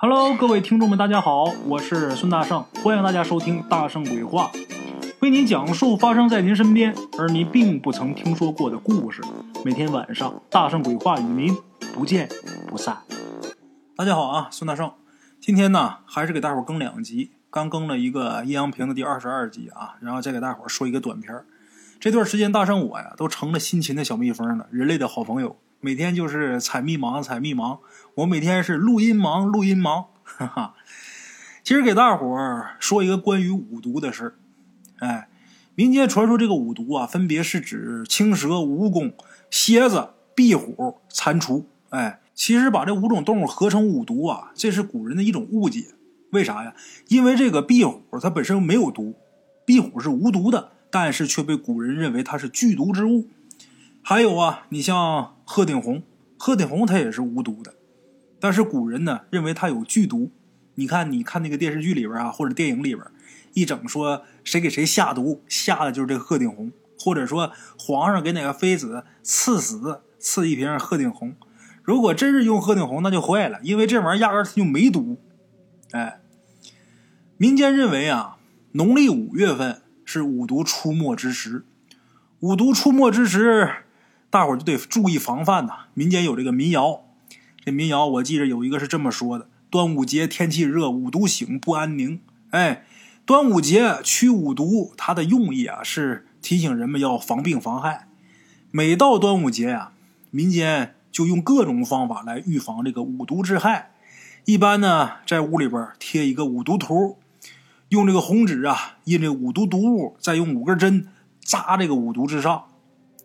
Hello，各位听众们，大家好，我是孙大圣，欢迎大家收听《大圣鬼话》，为您讲述发生在您身边而您并不曾听说过的故事。每天晚上，《大圣鬼话》与您不见不散。大家好啊，孙大圣，今天呢还是给大伙更两集，刚更了一个阴阳平的第二十二集啊，然后再给大伙说一个短片儿。这段时间，大圣我呀都成了辛勤的小蜜蜂了，人类的好朋友，每天就是采蜜忙，采蜜忙。我每天是录音忙，录音忙，哈哈。今儿给大伙儿说一个关于五毒的事儿。哎，民间传说这个五毒啊，分别是指青蛇、蜈蚣、蝎子、壁虎、蟾蜍。哎，其实把这五种动物合成五毒啊，这是古人的一种误解。为啥呀？因为这个壁虎它本身没有毒，壁虎是无毒的。但是却被古人认为它是剧毒之物。还有啊，你像鹤顶红，鹤顶红它也是无毒的，但是古人呢认为它有剧毒。你看，你看那个电视剧里边啊，或者电影里边，一整说谁给谁下毒，下的就是这个鹤顶红，或者说皇上给哪个妃子赐死，赐一瓶鹤顶红。如果真是用鹤顶红，那就坏了，因为这玩意儿压根它就没毒。哎，民间认为啊，农历五月份。是五毒出没之时，五毒出没之时，大伙儿就得注意防范呐。民间有这个民谣，这民谣我记着有一个是这么说的：端午节天气热，五毒醒不安宁。哎，端午节驱五毒，它的用意啊是提醒人们要防病防害。每到端午节呀，民间就用各种方法来预防这个五毒之害。一般呢，在屋里边贴一个五毒图。用这个红纸啊印这五毒毒物，再用五根针扎这个五毒之上，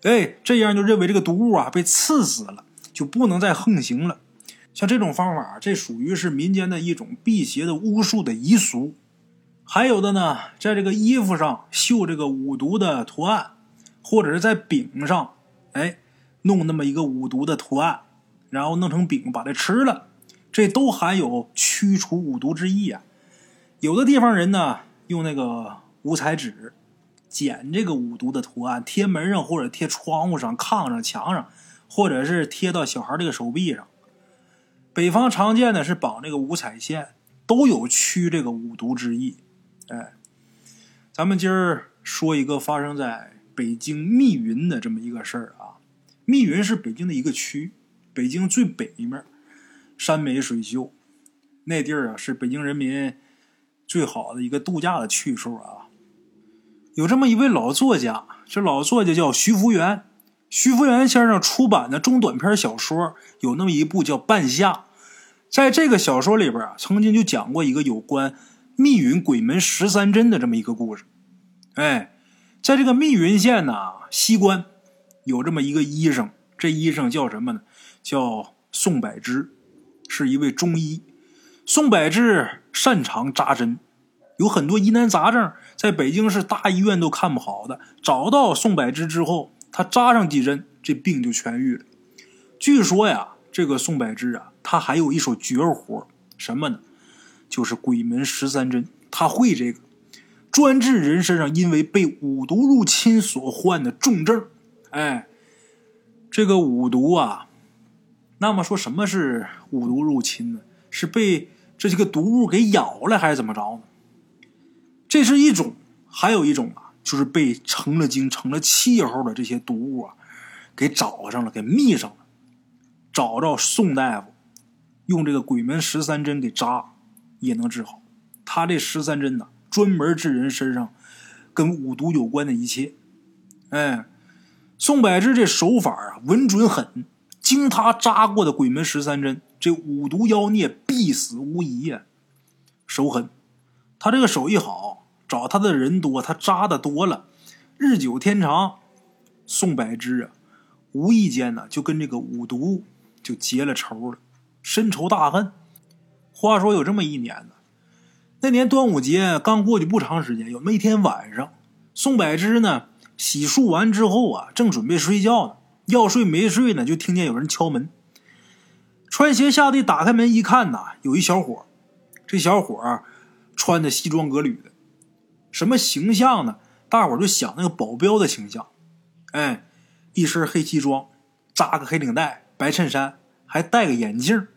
哎，这样就认为这个毒物啊被刺死了，就不能再横行了。像这种方法，这属于是民间的一种辟邪的巫术的遗俗。还有的呢，在这个衣服上绣这个五毒的图案，或者是在饼上，哎，弄那么一个五毒的图案，然后弄成饼把它吃了，这都含有驱除五毒之意啊。有的地方人呢，用那个五彩纸剪这个五毒的图案，贴门上或者贴窗户上、炕上、墙上，或者是贴到小孩这个手臂上。北方常见的是绑这个五彩线，都有驱这个五毒之意。哎，咱们今儿说一个发生在北京密云的这么一个事儿啊。密云是北京的一个区，北京最北面，山美水秀，那地儿啊是北京人民。最好的一个度假的去处啊，有这么一位老作家，这老作家叫徐福元。徐福元先生出版的中短篇小说有那么一部叫《半夏》，在这个小说里边啊，曾经就讲过一个有关密云鬼门十三针的这么一个故事。哎，在这个密云县呢西关，有这么一个医生，这医生叫什么呢？叫宋柏芝，是一位中医。宋柏芝擅长扎针，有很多疑难杂症，在北京市大医院都看不好的。找到宋柏芝之后，他扎上几针，这病就痊愈了。据说呀，这个宋柏芝啊，他还有一手绝活，什么呢？就是鬼门十三针，他会这个，专治人身上因为被五毒入侵所患的重症。哎，这个五毒啊，那么说什么是五毒入侵呢？是被这些个毒物给咬了，还是怎么着呢？这是一种，还有一种啊，就是被成了精、成了气候的这些毒物啊，给找上了，给密上了。找着宋大夫，用这个鬼门十三针给扎，也能治好。他这十三针呢，专门治人身上跟五毒有关的一切。哎，宋柏芝这手法啊，稳准狠。经他扎过的鬼门十三针，这五毒妖孽必死无疑呀！手狠，他这个手艺好，找他的人多，他扎的多了，日久天长，宋柏芝啊，无意间呢就跟这个五毒就结了仇了，深仇大恨。话说有这么一年呢，那年端午节刚过去不长时间，有那么一天晚上，宋柏芝呢洗漱完之后啊，正准备睡觉呢。要睡没睡呢，就听见有人敲门。穿鞋下地打开门一看呐，有一小伙这小伙穿的西装革履的，什么形象呢？大伙就想那个保镖的形象。哎，一身黑西装，扎个黑领带，白衬衫，还戴个眼镜。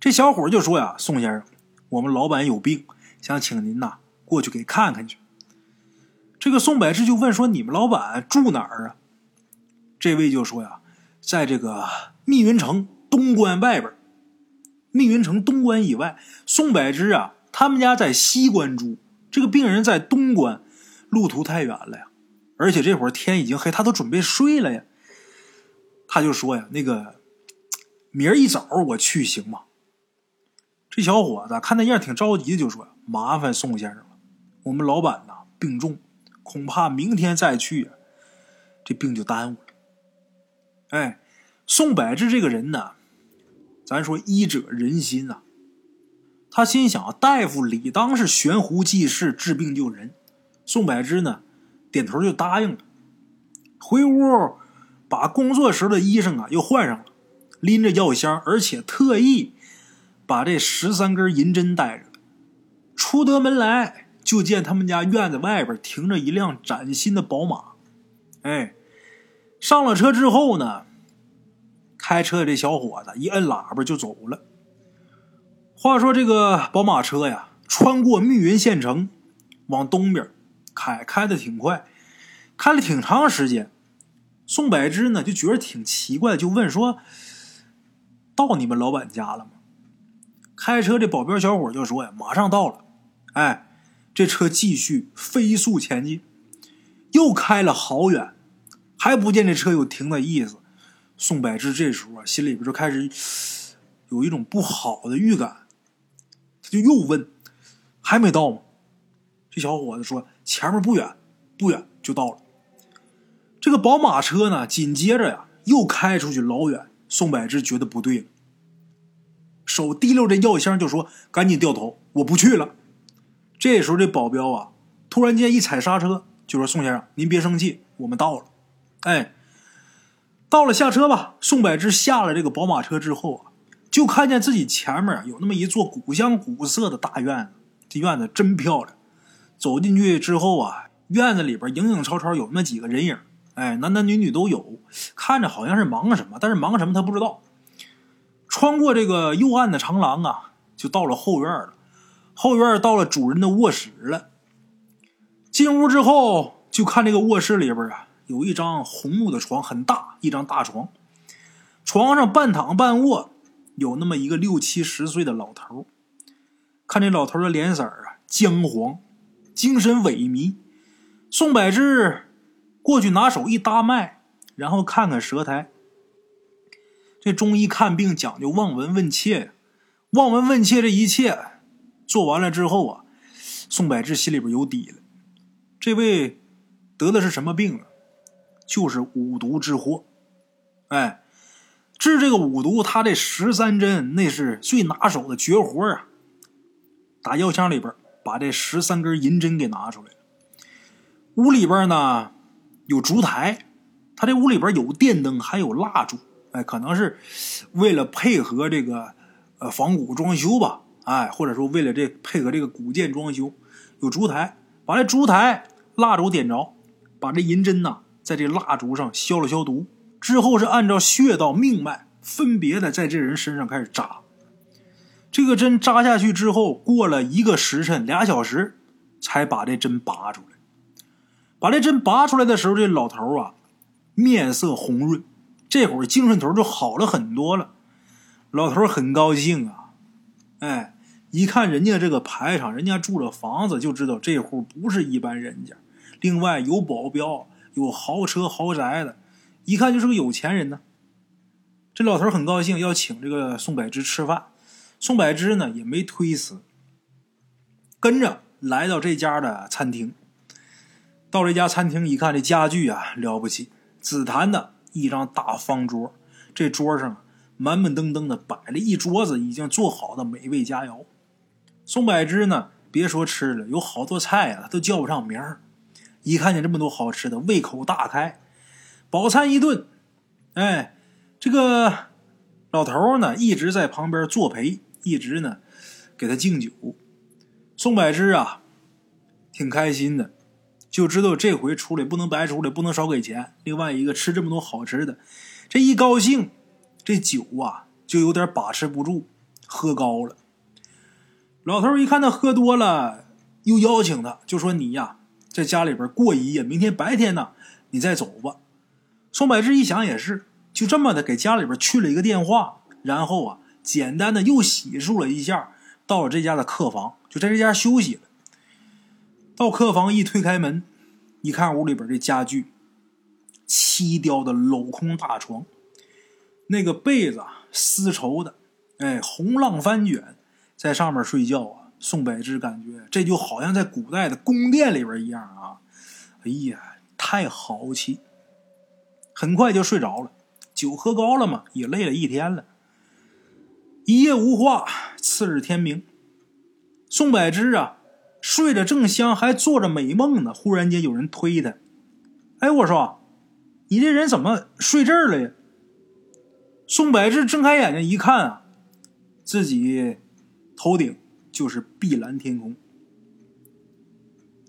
这小伙就说呀：“宋先生，我们老板有病，想请您呐过去给看看去。”这个宋百志就问说：“你们老板住哪儿啊？”这位就说呀：“在这个密云城东关外边。密云城东关以外，宋柏芝啊，他们家在西关住，这个病人在东关，路途太远了呀。而且这会儿天已经黑，他都准备睡了呀。他就说呀：“那个明儿一早我去行吗？”这小伙子看那样挺着急的，就说：“麻烦宋先生了，我们老板呐病重，恐怕明天再去，这病就耽误了。”哎，宋柏志这个人呢，咱说医者仁心啊，他心想大夫理当是悬壶济世，治病救人。宋柏芝呢，点头就答应了，回屋把工作时的衣裳啊又换上了，拎着药箱，而且特意把这十三根银针带着。出得门来，就见他们家院子外边停着一辆崭新的宝马，哎。上了车之后呢，开车这小伙子一摁喇叭就走了。话说这个宝马车呀，穿过密云县城，往东边开，开的挺快，开了挺长时间。宋柏芝呢就觉得挺奇怪，就问说：“到你们老板家了吗？”开车的保镖小伙就说：“呀，马上到了。”哎，这车继续飞速前进，又开了好远。还不见这车有停的意思，宋柏芝这时候啊，心里边就开始有一种不好的预感，他就又问：“还没到吗？”这小伙子说：“前面不远，不远就到了。”这个宝马车呢，紧接着呀又开出去老远。宋柏芝觉得不对了，手提溜着药箱就说：“赶紧掉头，我不去了。”这时候这保镖啊，突然间一踩刹车，就说：“宋先生，您别生气，我们到了。”哎，到了，下车吧。宋柏芝下了这个宝马车之后，就看见自己前面有那么一座古香古色的大院子，这院子真漂亮。走进去之后啊，院子里边影影绰绰有那么几个人影，哎，男男女女都有，看着好像是忙什么，但是忙什么他不知道。穿过这个幽暗的长廊啊，就到了后院了。后院到了主人的卧室了。进屋之后，就看这个卧室里边啊。有一张红木的床，很大，一张大床，床上半躺半卧，有那么一个六七十岁的老头看这老头的脸色啊，姜黄，精神萎靡。宋柏志过去拿手一搭脉，然后看看舌苔。这中医看病讲究望闻问切，望闻问切这一切做完了之后啊，宋柏志心里边有底了。这位得的是什么病啊？就是五毒之祸，哎，治这个五毒，他这十三针那是最拿手的绝活啊！打药箱里边把这十三根银针给拿出来。屋里边呢有烛台，他这屋里边有电灯，还有蜡烛，哎，可能是为了配合这个呃仿古装修吧，哎，或者说为了这配合这个古建装修，有烛台，把这烛台蜡烛点着，把这银针呐。在这蜡烛上消了消毒之后，是按照穴道命脉分别的在这人身上开始扎。这个针扎下去之后，过了一个时辰，俩小时，才把这针拔出来。把这针拔出来的时候，这老头啊，面色红润，这会儿精神头就好了很多了。老头很高兴啊，哎，一看人家这个排场，人家住着房子，就知道这户不是一般人家。另外有保镖。有豪车豪宅的，一看就是个有钱人呢。这老头很高兴，要请这个宋柏芝吃饭。宋柏芝呢也没推辞，跟着来到这家的餐厅。到这家餐厅一看，这家具啊了不起，紫檀的一张大方桌，这桌上满满登登的摆了一桌子已经做好的美味佳肴。宋柏芝呢，别说吃了，有好多菜啊，都叫不上名儿。一看见这么多好吃的，胃口大开，饱餐一顿。哎，这个老头呢一直在旁边作陪，一直呢给他敬酒。宋柏芝啊，挺开心的，就知道这回出来不能白出来，不能少给钱。另外一个吃这么多好吃的，这一高兴，这酒啊就有点把持不住。喝高了。老头一看他喝多了，又邀请他，就说：“你呀，在家里边过一夜，明天白天呢，你再走吧。”宋柏志一想也是，就这么的给家里边去了一个电话，然后啊，简单的又洗漱了一下，到了这家的客房，就在这家休息了。到客房一推开门，一看屋里边这家具，漆雕的镂空大床，那个被子丝绸的，哎，红浪翻卷，在上面睡觉啊。宋柏芝感觉这就好像在古代的宫殿里边一样啊！哎呀，太豪气！很快就睡着了，酒喝高了嘛，也累了一天了。一夜无话，次日天明，宋柏芝啊。睡得正香，还做着美梦呢。忽然间有人推他，哎，我说，你这人怎么睡这儿了呀？宋柏芝睁开眼睛一看啊，自己头顶就是碧蓝天空。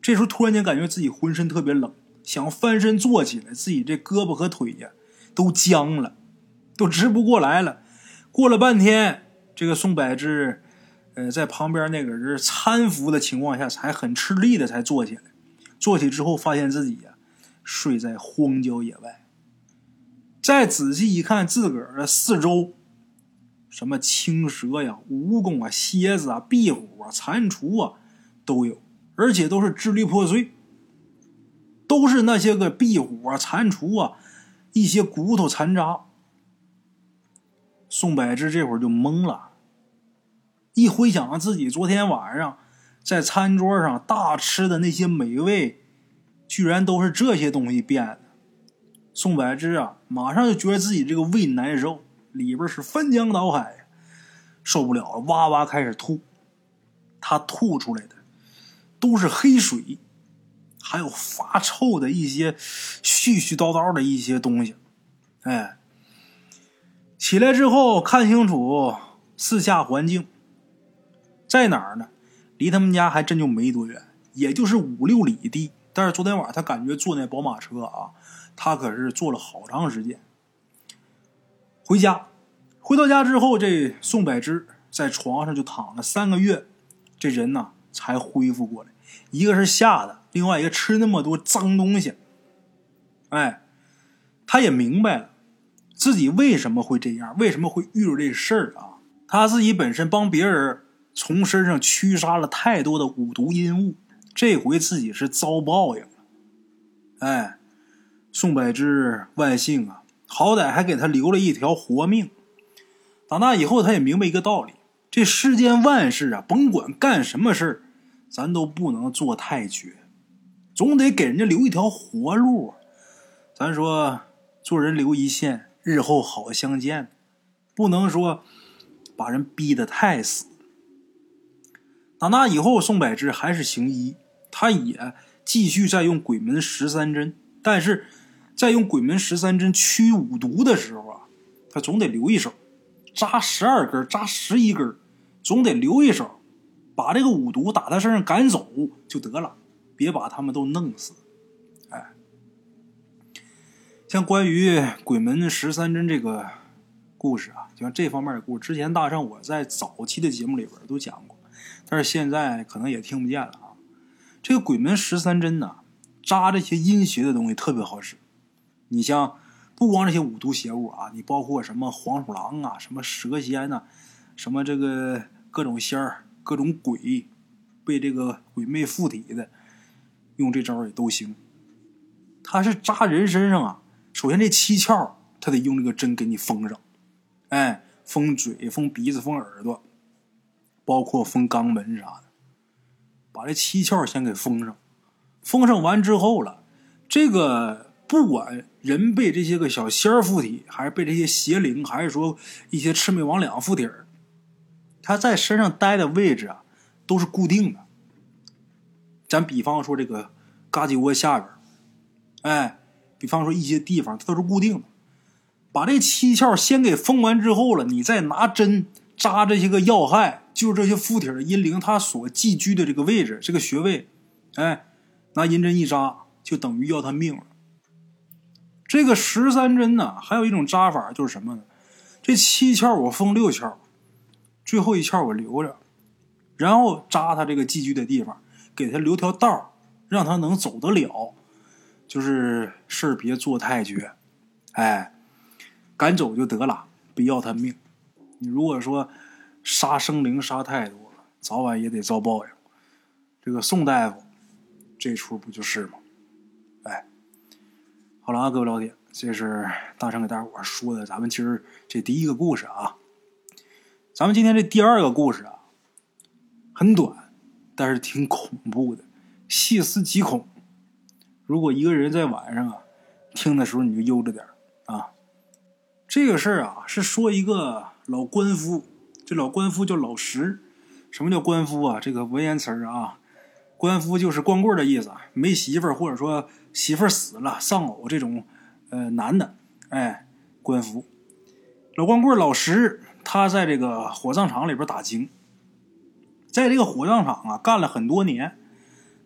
这时候突然间感觉自己浑身特别冷，想翻身坐起来，自己这胳膊和腿呀都僵了，都直不过来了。过了半天，这个宋柏志。呃，在旁边那个人搀扶的情况下，才很吃力的才坐起来。坐起之后，发现自己呀睡在荒郊野外。再仔细一看，自个儿的四周，什么青蛇呀、蜈蚣啊、蝎子啊、壁虎啊、蟾蜍啊都有，而且都是支离破碎，都是那些个壁虎啊、蟾蜍啊一些骨头残渣。宋柏芝这会儿就懵了。一回想自己昨天晚上在餐桌上大吃的那些美味，居然都是这些东西变的。宋柏芝啊，马上就觉得自己这个胃难受，里边是翻江倒海，受不了了，哇哇开始吐。他吐出来的都是黑水，还有发臭的一些絮絮叨叨的一些东西。哎，起来之后看清楚四下环境。在哪儿呢？离他们家还真就没多远，也就是五六里地。但是昨天晚上他感觉坐那宝马车啊，他可是坐了好长时间。回家，回到家之后，这宋柏芝在床上就躺了三个月，这人呢才恢复过来。一个是吓的，另外一个吃那么多脏东西。哎，他也明白了自己为什么会这样，为什么会遇着这事儿啊？他自己本身帮别人。从身上驱杀了太多的五毒阴物，这回自己是遭报应了。哎，宋柏芝万幸啊，好歹还给他留了一条活命。打那以后，他也明白一个道理：这世间万事啊，甭管干什么事儿，咱都不能做太绝，总得给人家留一条活路。咱说做人留一线，日后好相见，不能说把人逼得太死。打那以后，宋百之还是行医，他也继续在用鬼门十三针。但是，在用鬼门十三针驱五毒的时候啊，他总得留一手，扎十二根，扎十一根，总得留一手，把这个五毒打他身上赶走就得了，别把他们都弄死。哎，像关于鬼门十三针这个故事啊，就像这方面的故事，之前大圣我在早期的节目里边都讲过。但是现在可能也听不见了啊！这个鬼门十三针呢，扎这些阴邪的东西特别好使。你像不光这些五毒邪物啊，你包括什么黄鼠狼啊、什么蛇仙呐、什么这个各种仙儿、各种鬼，被这个鬼魅附体的，用这招也都行。他是扎人身上啊，首先这七窍他得用这个针给你封上，哎，封嘴、封鼻子、封耳朵。包括封肛门啥的，把这七窍先给封上。封上完之后了，这个不管人被这些个小仙儿附体，还是被这些邪灵，还是说一些魑魅魍魉附体儿，他在身上待的位置啊，都是固定的。咱比方说这个嘎鸡窝下边，哎，比方说一些地方，它都是固定的。把这七窍先给封完之后了，你再拿针扎这些个要害。就是这些附体的阴灵，他所寄居的这个位置，这个穴位，哎，拿银针一扎，就等于要他命了。这个十三针呢，还有一种扎法，就是什么呢？这七窍我封六窍，最后一窍我留着，然后扎他这个寄居的地方，给他留条道让他能走得了。就是事儿别做太绝，哎，赶走就得了，别要他命。你如果说杀生灵杀太多了，早晚也得遭报应。这个宋大夫这出不就是吗？哎，好了啊，各位老铁，这是大成给大伙说的咱们今儿这第一个故事啊。咱们今天这第二个故事啊，很短，但是挺恐怖的，细思极恐。如果一个人在晚上啊听的时候，你就悠着点啊。这个事儿啊是说一个老官夫，这老官夫叫老石。什么叫官夫啊？这个文言词啊，官夫就是光棍的意思，没媳妇儿或者说媳妇儿死了丧偶这种呃男的，哎，官夫。老光棍老石，他在这个火葬场里边打更，在这个火葬场啊干了很多年，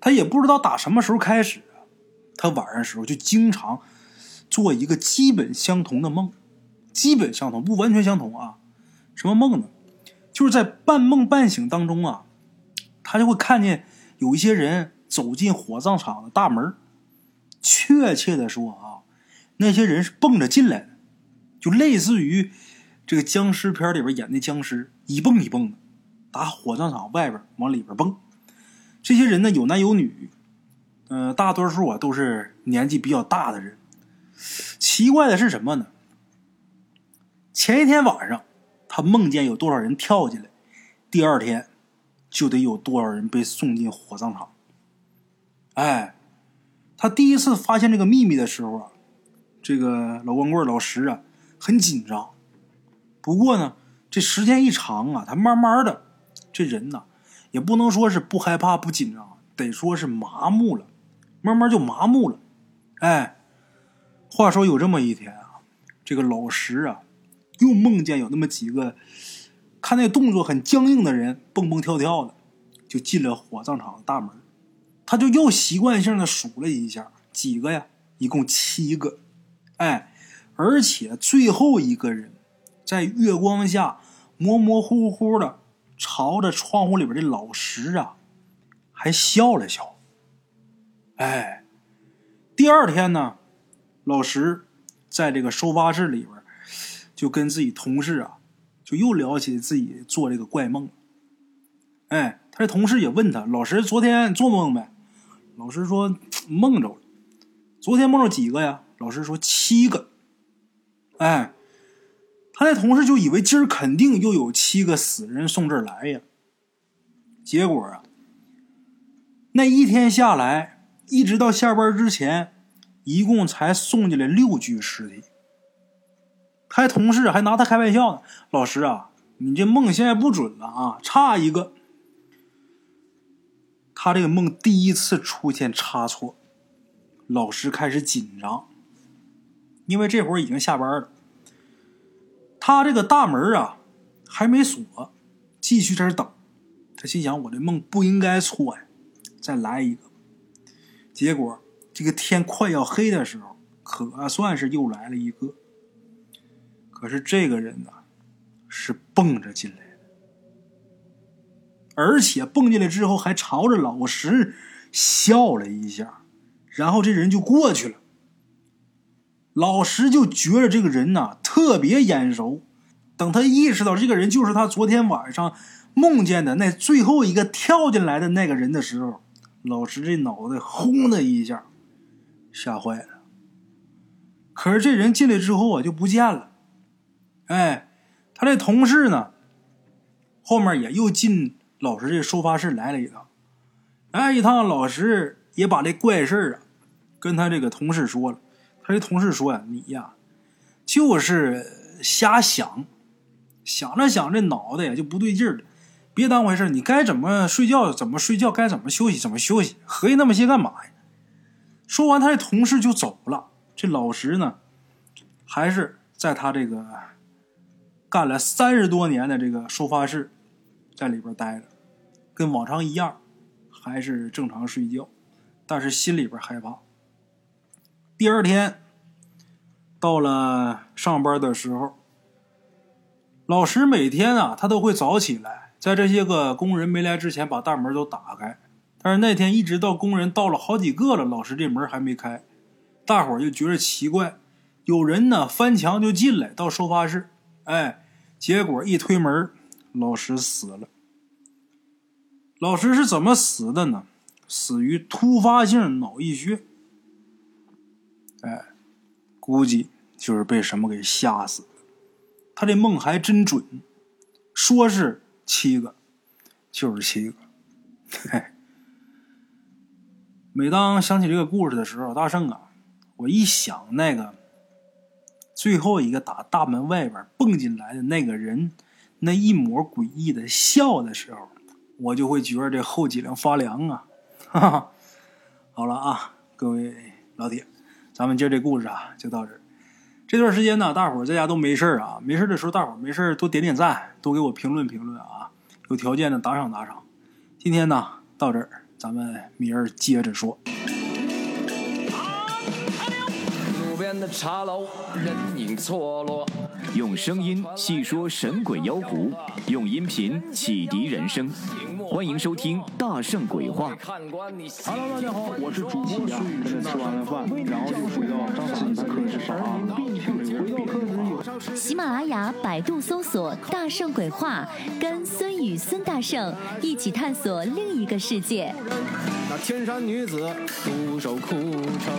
他也不知道打什么时候开始。他晚上的时候就经常做一个基本相同的梦，基本相同不完全相同啊。什么梦呢？就是在半梦半醒当中啊，他就会看见有一些人走进火葬场的大门。确切的说啊，那些人是蹦着进来的，就类似于这个僵尸片里边演的僵尸，一蹦一蹦的，打火葬场外边往里边蹦。这些人呢，有男有女。嗯，大多数啊都是年纪比较大的人。奇怪的是什么呢？前一天晚上，他梦见有多少人跳进来，第二天就得有多少人被送进火葬场。哎，他第一次发现这个秘密的时候啊，这个老光棍老石啊很紧张。不过呢，这时间一长啊，他慢慢的这人呐，也不能说是不害怕不紧张，得说是麻木了。慢慢就麻木了，哎，话说有这么一天啊，这个老石啊，又梦见有那么几个，看那动作很僵硬的人蹦蹦跳跳的，就进了火葬场的大门。他就又习惯性的数了一下，几个呀？一共七个，哎，而且最后一个人在月光下模模糊糊的朝着窗户里边的老石啊，还笑了笑。哎，第二天呢，老石在这个收发室里边，就跟自己同事啊，就又聊起自己做这个怪梦。哎，他的同事也问他：“老石昨天做梦没？”老石说：“梦着了。”昨天梦着几个呀？老师说：“七个。”哎，他那同事就以为今儿肯定又有七个死人送这儿来呀。结果啊，那一天下来。一直到下班之前，一共才送进来六具尸体。他同事还拿他开玩笑呢：“老师啊，你这梦现在不准了啊，差一个。”他这个梦第一次出现差错，老师开始紧张，因为这会儿已经下班了。他这个大门啊还没锁，继续在这等。他心想：“我这梦不应该错呀，再来一个。”结果，这个天快要黑的时候，可算是又来了一个。可是这个人呢，是蹦着进来的，而且蹦进来之后还朝着老石笑了一下，然后这人就过去了。老石就觉得这个人呐特别眼熟，等他意识到这个人就是他昨天晚上梦见的那最后一个跳进来的那个人的时候。老石这脑袋轰的一下，吓坏了。可是这人进来之后啊，就不见了。哎，他这同事呢，后面也又进老石这收发室来了一趟。哎，一趟老石也把这怪事啊，跟他这个同事说了。他这同事说呀：“你呀，就是瞎想，想着想着脑袋也就不对劲了。”别当回事你该怎么睡觉怎么睡觉，该怎么休息怎么休息，合计那么些干嘛呀？说完，他的同事就走了。这老石呢，还是在他这个干了三十多年的这个收发室，在里边待着，跟往常一样，还是正常睡觉，但是心里边害怕。第二天到了上班的时候，老师每天啊，他都会早起来，在这些个工人没来之前，把大门都打开。但是那天一直到工人到了好几个了，老师这门还没开，大伙儿就觉得奇怪，有人呢翻墙就进来到收发室，哎，结果一推门，老师死了。老师是怎么死的呢？死于突发性脑溢血。哎，估计就是被什么给吓死。他这梦还真准，说是七个，就是七个。每当想起这个故事的时候，大圣啊，我一想那个最后一个打大门外边蹦进来的那个人，那一抹诡异的笑的时候，我就会觉得这后脊梁发凉啊！哈哈，好了啊，各位老铁，咱们今儿这故事啊就到这儿。这段时间呢，大伙儿在家都没事儿啊，没事的时候，大伙儿没事儿多点点赞，多给我评论评论啊，有条件的打赏打赏。今天呢到这儿，咱们明儿接着说。路边的茶楼，人影错落。用声音细说神鬼妖狐，用音频启迪人生。欢迎收听《大圣鬼话》。Hello，大家好，我是主播孙宇，吃完了饭，然后就回到自己的课室上。喜马拉雅、百度搜索“大圣鬼话”，跟孙宇、孙大圣一起探索另一个世界。那天山女子独守空城，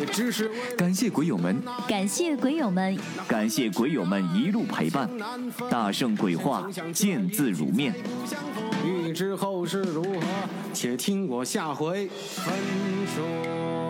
也只是感谢鬼友们，感谢鬼友们，感谢鬼友们一路陪伴。大圣鬼话，见字如面。欲知后事如何，且听我下回分说。